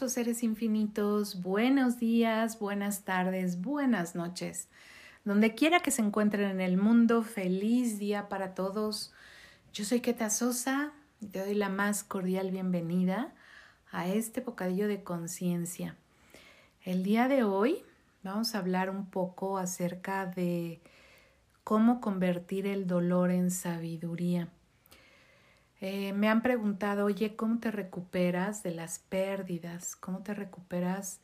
hermosos seres infinitos, buenos días, buenas tardes, buenas noches. Donde quiera que se encuentren en el mundo, feliz día para todos. Yo soy Keta Sosa y te doy la más cordial bienvenida a este bocadillo de conciencia. El día de hoy vamos a hablar un poco acerca de cómo convertir el dolor en sabiduría. Eh, me han preguntado, oye, ¿cómo te recuperas de las pérdidas? ¿Cómo te recuperas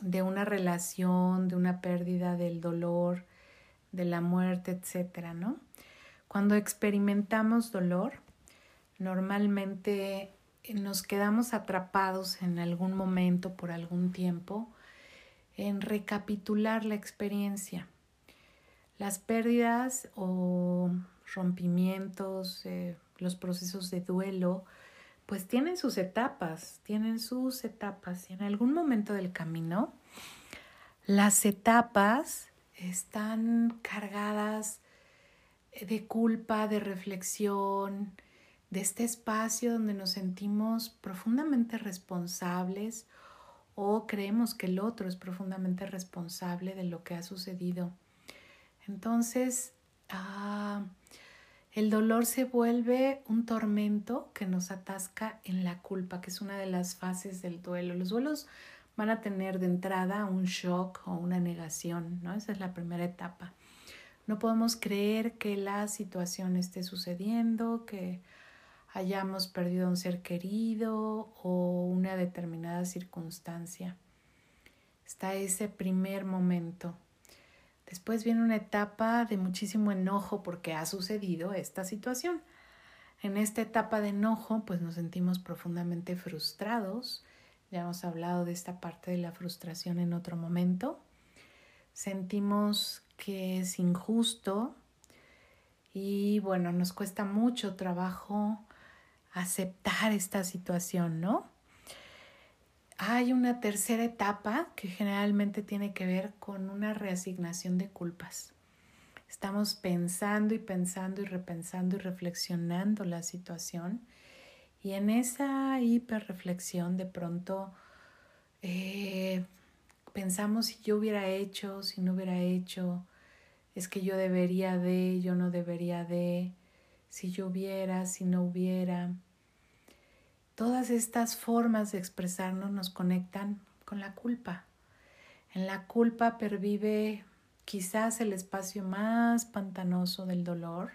de una relación, de una pérdida, del dolor, de la muerte, etcétera, ¿no? Cuando experimentamos dolor, normalmente nos quedamos atrapados en algún momento, por algún tiempo, en recapitular la experiencia. Las pérdidas o rompimientos, eh, los procesos de duelo, pues tienen sus etapas, tienen sus etapas y en algún momento del camino las etapas están cargadas de culpa, de reflexión, de este espacio donde nos sentimos profundamente responsables o creemos que el otro es profundamente responsable de lo que ha sucedido. Entonces, ah, el dolor se vuelve un tormento que nos atasca en la culpa, que es una de las fases del duelo. Los duelos van a tener de entrada un shock o una negación, ¿no? Esa es la primera etapa. No podemos creer que la situación esté sucediendo, que hayamos perdido a un ser querido o una determinada circunstancia. Está ese primer momento Después viene una etapa de muchísimo enojo porque ha sucedido esta situación. En esta etapa de enojo, pues nos sentimos profundamente frustrados. Ya hemos hablado de esta parte de la frustración en otro momento. Sentimos que es injusto y bueno, nos cuesta mucho trabajo aceptar esta situación, ¿no? Hay una tercera etapa que generalmente tiene que ver con una reasignación de culpas. Estamos pensando y pensando y repensando y reflexionando la situación y en esa hiperreflexión de pronto eh, pensamos si yo hubiera hecho, si no hubiera hecho, es que yo debería de, yo no debería de, si yo hubiera, si no hubiera. Todas estas formas de expresarnos nos conectan con la culpa. En la culpa pervive quizás el espacio más pantanoso del dolor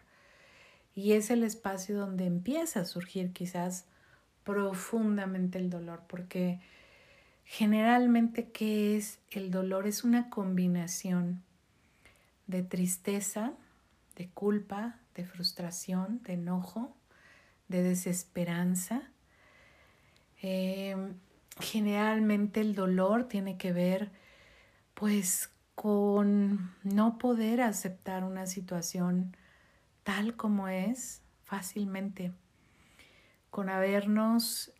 y es el espacio donde empieza a surgir quizás profundamente el dolor, porque generalmente ¿qué es el dolor? Es una combinación de tristeza, de culpa, de frustración, de enojo, de desesperanza Em, generalmente el dolor tiene que ver pues con no poder aceptar una situación tal como es fácilmente, con habernos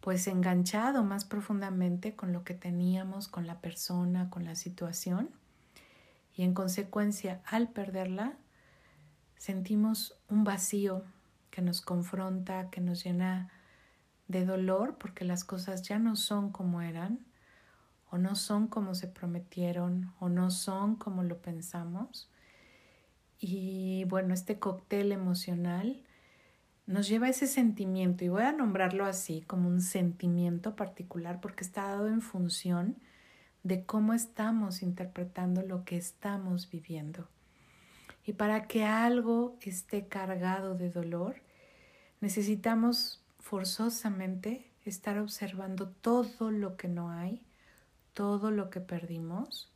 pues enganchado más profundamente con lo que teníamos, con la persona, con la situación y en consecuencia al perderla sentimos un vacío que nos confronta, que nos llena de dolor porque las cosas ya no son como eran o no son como se prometieron o no son como lo pensamos. Y bueno, este cóctel emocional nos lleva a ese sentimiento y voy a nombrarlo así como un sentimiento particular porque está dado en función de cómo estamos interpretando lo que estamos viviendo. Y para que algo esté cargado de dolor, Necesitamos forzosamente estar observando todo lo que no hay, todo lo que perdimos,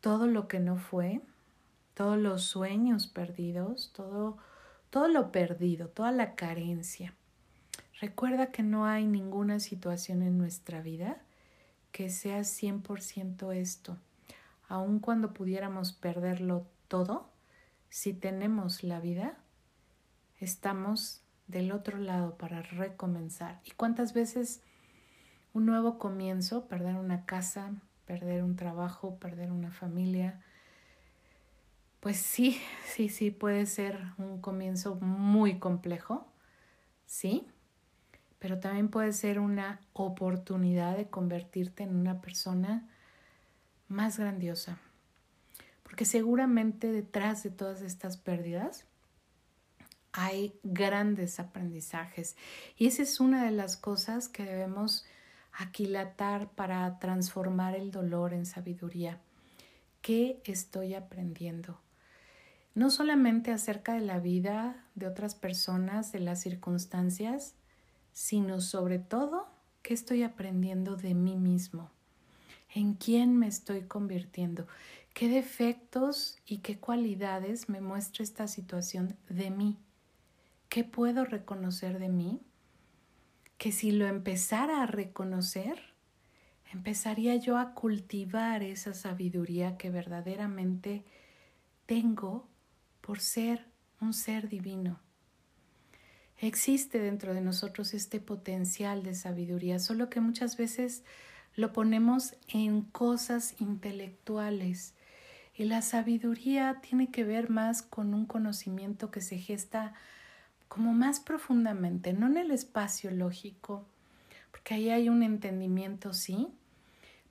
todo lo que no fue, todos los sueños perdidos, todo, todo lo perdido, toda la carencia. Recuerda que no hay ninguna situación en nuestra vida que sea 100% esto. Aun cuando pudiéramos perderlo todo, si tenemos la vida, estamos del otro lado para recomenzar. ¿Y cuántas veces un nuevo comienzo, perder una casa, perder un trabajo, perder una familia? Pues sí, sí, sí, puede ser un comienzo muy complejo, ¿sí? pero también puede ser una oportunidad de convertirte en una persona más grandiosa. Porque seguramente detrás de todas estas pérdidas hay grandes aprendizajes. Y esa es una de las cosas que debemos aquilatar para transformar el dolor en sabiduría. ¿Qué estoy aprendiendo? No solamente acerca de la vida de otras personas, de las circunstancias, sino sobre todo qué estoy aprendiendo de mí mismo, en quién me estoy convirtiendo, qué defectos y qué cualidades me muestra esta situación de mí, qué puedo reconocer de mí, que si lo empezara a reconocer, empezaría yo a cultivar esa sabiduría que verdaderamente tengo por ser un ser divino. Existe dentro de nosotros este potencial de sabiduría, solo que muchas veces lo ponemos en cosas intelectuales. Y la sabiduría tiene que ver más con un conocimiento que se gesta como más profundamente, no en el espacio lógico, porque ahí hay un entendimiento, sí,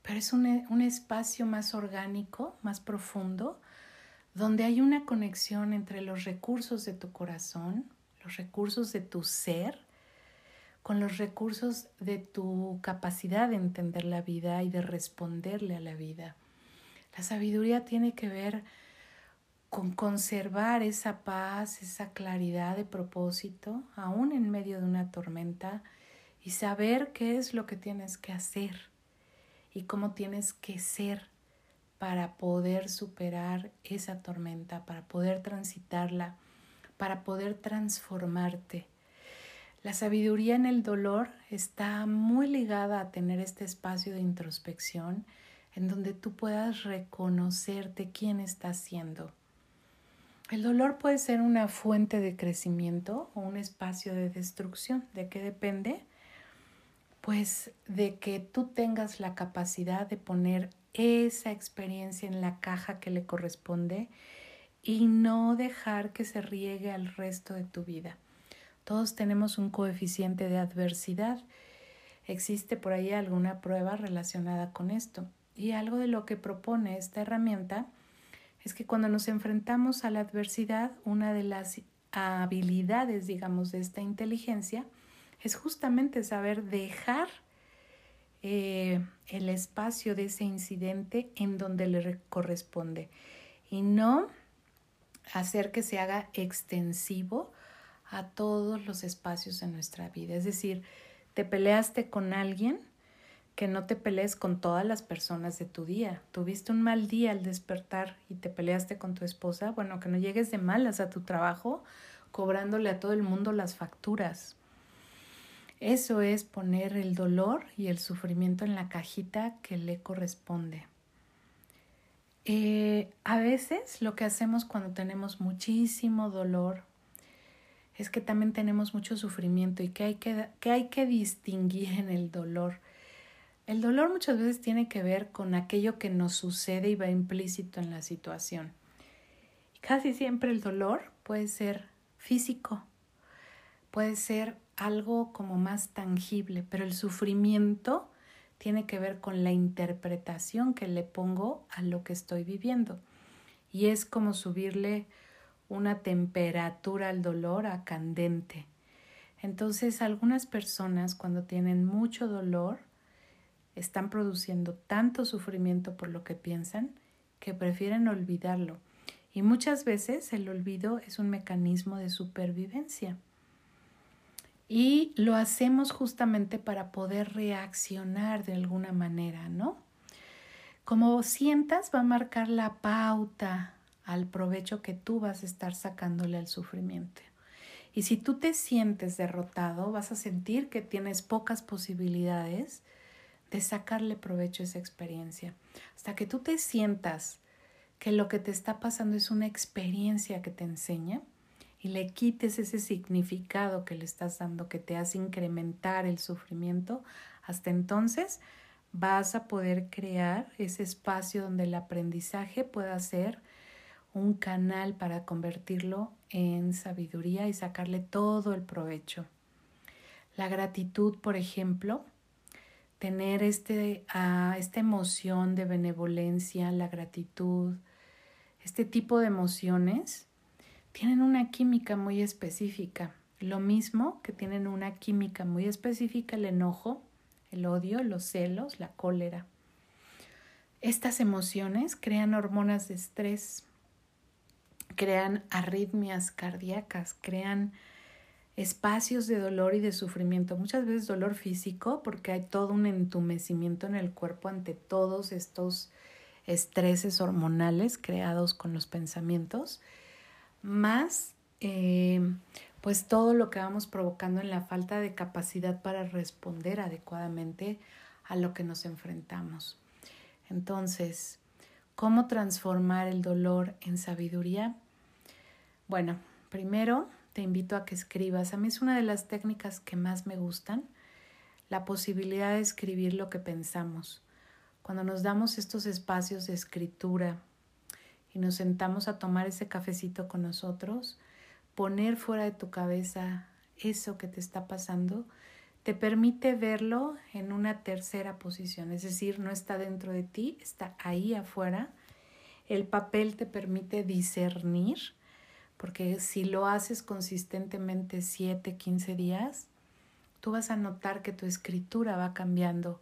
pero es un, un espacio más orgánico, más profundo, donde hay una conexión entre los recursos de tu corazón, los recursos de tu ser, con los recursos de tu capacidad de entender la vida y de responderle a la vida. La sabiduría tiene que ver con conservar esa paz, esa claridad de propósito, aún en medio de una tormenta, y saber qué es lo que tienes que hacer y cómo tienes que ser para poder superar esa tormenta, para poder transitarla para poder transformarte. La sabiduría en el dolor está muy ligada a tener este espacio de introspección en donde tú puedas reconocerte quién estás siendo. El dolor puede ser una fuente de crecimiento o un espacio de destrucción. ¿De qué depende? Pues de que tú tengas la capacidad de poner esa experiencia en la caja que le corresponde y no dejar que se riegue al resto de tu vida. Todos tenemos un coeficiente de adversidad. Existe por ahí alguna prueba relacionada con esto. Y algo de lo que propone esta herramienta es que cuando nos enfrentamos a la adversidad, una de las habilidades, digamos, de esta inteligencia es justamente saber dejar eh, el espacio de ese incidente en donde le corresponde y no hacer que se haga extensivo a todos los espacios de nuestra vida. Es decir, te peleaste con alguien, que no te pelees con todas las personas de tu día. Tuviste un mal día al despertar y te peleaste con tu esposa, bueno, que no llegues de malas a tu trabajo cobrándole a todo el mundo las facturas. Eso es poner el dolor y el sufrimiento en la cajita que le corresponde. Eh, a veces lo que hacemos cuando tenemos muchísimo dolor es que también tenemos mucho sufrimiento y que hay que, que hay que distinguir en el dolor. El dolor muchas veces tiene que ver con aquello que nos sucede y va implícito en la situación. Casi siempre el dolor puede ser físico, puede ser algo como más tangible, pero el sufrimiento tiene que ver con la interpretación que le pongo a lo que estoy viviendo. Y es como subirle una temperatura al dolor a candente. Entonces algunas personas cuando tienen mucho dolor están produciendo tanto sufrimiento por lo que piensan que prefieren olvidarlo. Y muchas veces el olvido es un mecanismo de supervivencia. Y lo hacemos justamente para poder reaccionar de alguna manera, ¿no? Como sientas, va a marcar la pauta al provecho que tú vas a estar sacándole al sufrimiento. Y si tú te sientes derrotado, vas a sentir que tienes pocas posibilidades de sacarle provecho a esa experiencia. Hasta que tú te sientas que lo que te está pasando es una experiencia que te enseña, y le quites ese significado que le estás dando que te hace incrementar el sufrimiento, hasta entonces vas a poder crear ese espacio donde el aprendizaje pueda ser un canal para convertirlo en sabiduría y sacarle todo el provecho. La gratitud, por ejemplo, tener este, uh, esta emoción de benevolencia, la gratitud, este tipo de emociones, tienen una química muy específica. Lo mismo que tienen una química muy específica el enojo, el odio, los celos, la cólera. Estas emociones crean hormonas de estrés, crean arritmias cardíacas, crean espacios de dolor y de sufrimiento, muchas veces dolor físico porque hay todo un entumecimiento en el cuerpo ante todos estos estreses hormonales creados con los pensamientos, más eh, pues todo lo que vamos provocando en la falta de capacidad para responder adecuadamente a lo que nos enfrentamos. Entonces, ¿cómo transformar el dolor en sabiduría? Bueno, primero te invito a que escribas. A mí es una de las técnicas que más me gustan, la posibilidad de escribir lo que pensamos. Cuando nos damos estos espacios de escritura y nos sentamos a tomar ese cafecito con nosotros, poner fuera de tu cabeza eso que te está pasando, te permite verlo en una tercera posición, es decir, no está dentro de ti, está ahí afuera. El papel te permite discernir, porque si lo haces consistentemente 7, 15 días, tú vas a notar que tu escritura va cambiando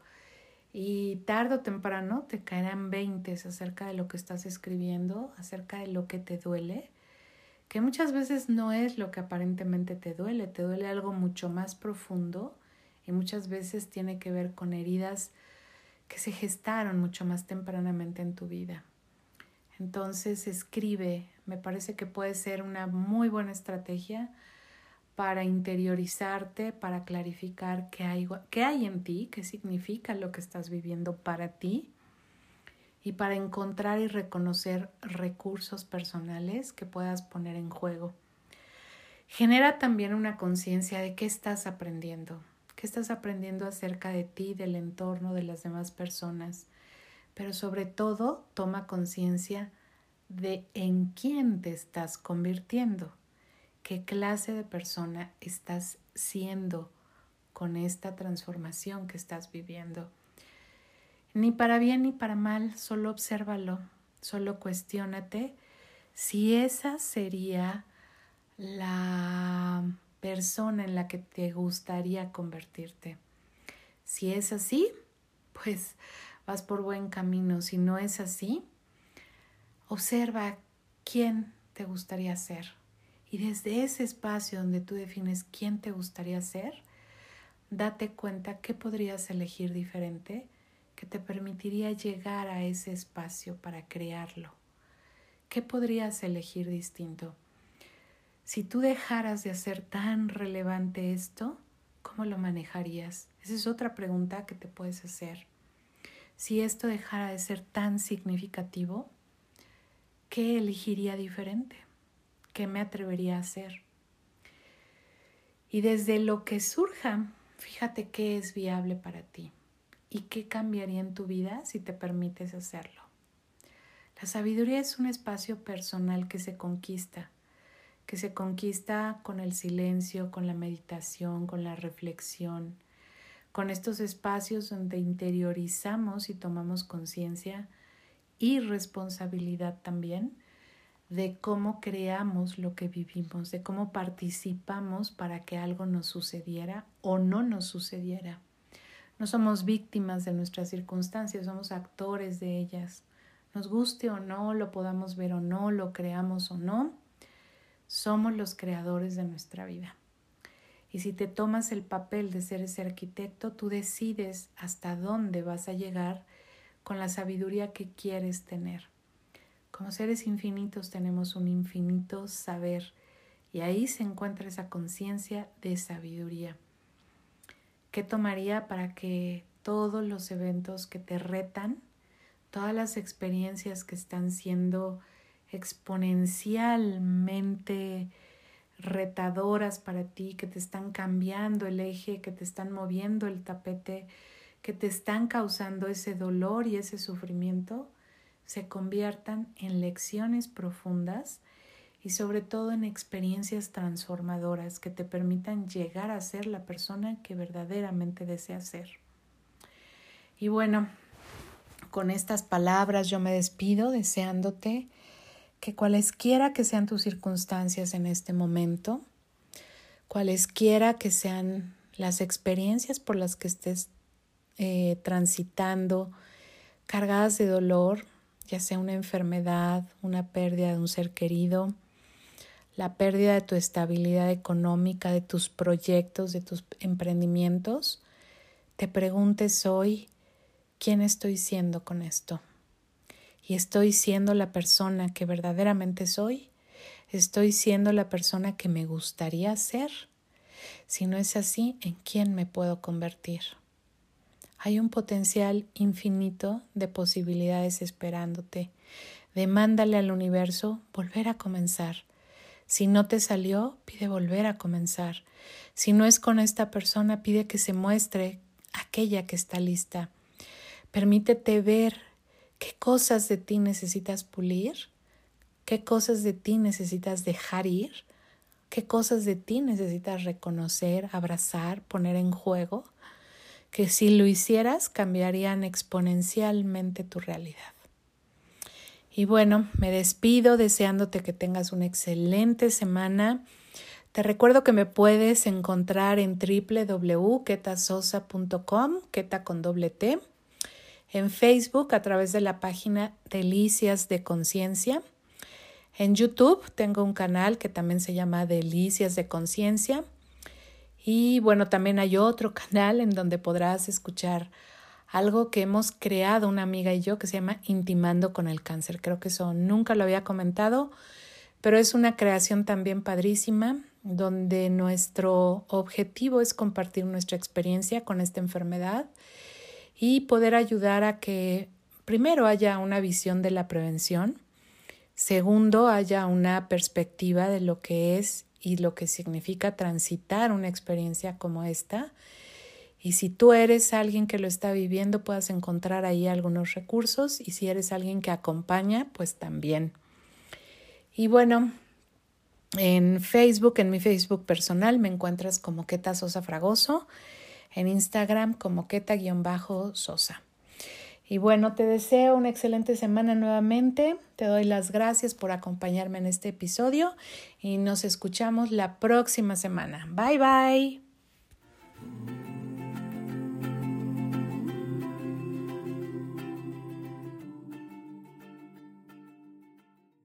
y tarde o temprano te caerán 20 acerca de lo que estás escribiendo, acerca de lo que te duele que muchas veces no es lo que aparentemente te duele, te duele algo mucho más profundo y muchas veces tiene que ver con heridas que se gestaron mucho más tempranamente en tu vida. Entonces escribe, me parece que puede ser una muy buena estrategia para interiorizarte, para clarificar qué hay, qué hay en ti, qué significa lo que estás viviendo para ti y para encontrar y reconocer recursos personales que puedas poner en juego. Genera también una conciencia de qué estás aprendiendo, qué estás aprendiendo acerca de ti, del entorno, de las demás personas, pero sobre todo toma conciencia de en quién te estás convirtiendo, qué clase de persona estás siendo con esta transformación que estás viviendo. Ni para bien ni para mal, solo obsérvalo, solo cuestiónate si esa sería la persona en la que te gustaría convertirte. Si es así, pues vas por buen camino. Si no es así, observa quién te gustaría ser. Y desde ese espacio donde tú defines quién te gustaría ser, date cuenta qué podrías elegir diferente que te permitiría llegar a ese espacio para crearlo? ¿Qué podrías elegir distinto? Si tú dejaras de hacer tan relevante esto, ¿cómo lo manejarías? Esa es otra pregunta que te puedes hacer. Si esto dejara de ser tan significativo, ¿qué elegiría diferente? ¿Qué me atrevería a hacer? Y desde lo que surja, fíjate qué es viable para ti y qué cambiaría en tu vida si te permites hacerlo. La sabiduría es un espacio personal que se conquista, que se conquista con el silencio, con la meditación, con la reflexión, con estos espacios donde interiorizamos y tomamos conciencia y responsabilidad también de cómo creamos lo que vivimos, de cómo participamos para que algo nos sucediera o no nos sucediera. No somos víctimas de nuestras circunstancias, somos actores de ellas. Nos guste o no, lo podamos ver o no, lo creamos o no, somos los creadores de nuestra vida. Y si te tomas el papel de ser ese arquitecto, tú decides hasta dónde vas a llegar con la sabiduría que quieres tener. Como seres infinitos tenemos un infinito saber y ahí se encuentra esa conciencia de sabiduría. ¿Qué tomaría para que todos los eventos que te retan, todas las experiencias que están siendo exponencialmente retadoras para ti, que te están cambiando el eje, que te están moviendo el tapete, que te están causando ese dolor y ese sufrimiento, se conviertan en lecciones profundas y sobre todo en experiencias transformadoras que te permitan llegar a ser la persona que verdaderamente deseas ser. Y bueno, con estas palabras yo me despido deseándote que cualesquiera que sean tus circunstancias en este momento, cualesquiera que sean las experiencias por las que estés eh, transitando, cargadas de dolor, ya sea una enfermedad, una pérdida de un ser querido, la pérdida de tu estabilidad económica, de tus proyectos, de tus emprendimientos, te preguntes hoy, ¿quién estoy siendo con esto? ¿Y estoy siendo la persona que verdaderamente soy? ¿Estoy siendo la persona que me gustaría ser? Si no es así, ¿en quién me puedo convertir? Hay un potencial infinito de posibilidades esperándote. Demándale al universo volver a comenzar si no te salió, pide volver a comenzar. Si no es con esta persona, pide que se muestre aquella que está lista. Permítete ver qué cosas de ti necesitas pulir, qué cosas de ti necesitas dejar ir, qué cosas de ti necesitas reconocer, abrazar, poner en juego, que si lo hicieras cambiarían exponencialmente tu realidad. Y bueno, me despido deseándote que tengas una excelente semana. Te recuerdo que me puedes encontrar en www.ketasosa.com, keta con doble T, en Facebook a través de la página Delicias de Conciencia. En YouTube tengo un canal que también se llama Delicias de Conciencia. Y bueno, también hay otro canal en donde podrás escuchar algo que hemos creado una amiga y yo que se llama Intimando con el Cáncer. Creo que eso nunca lo había comentado, pero es una creación también padrísima donde nuestro objetivo es compartir nuestra experiencia con esta enfermedad y poder ayudar a que primero haya una visión de la prevención, segundo haya una perspectiva de lo que es y lo que significa transitar una experiencia como esta y si tú eres alguien que lo está viviendo, puedas encontrar ahí algunos recursos. Y si eres alguien que acompaña, pues también. Y bueno, en Facebook, en mi Facebook personal, me encuentras como Queta Sosa Fragoso. En Instagram como Queta-Sosa. Y bueno, te deseo una excelente semana nuevamente. Te doy las gracias por acompañarme en este episodio y nos escuchamos la próxima semana. Bye bye.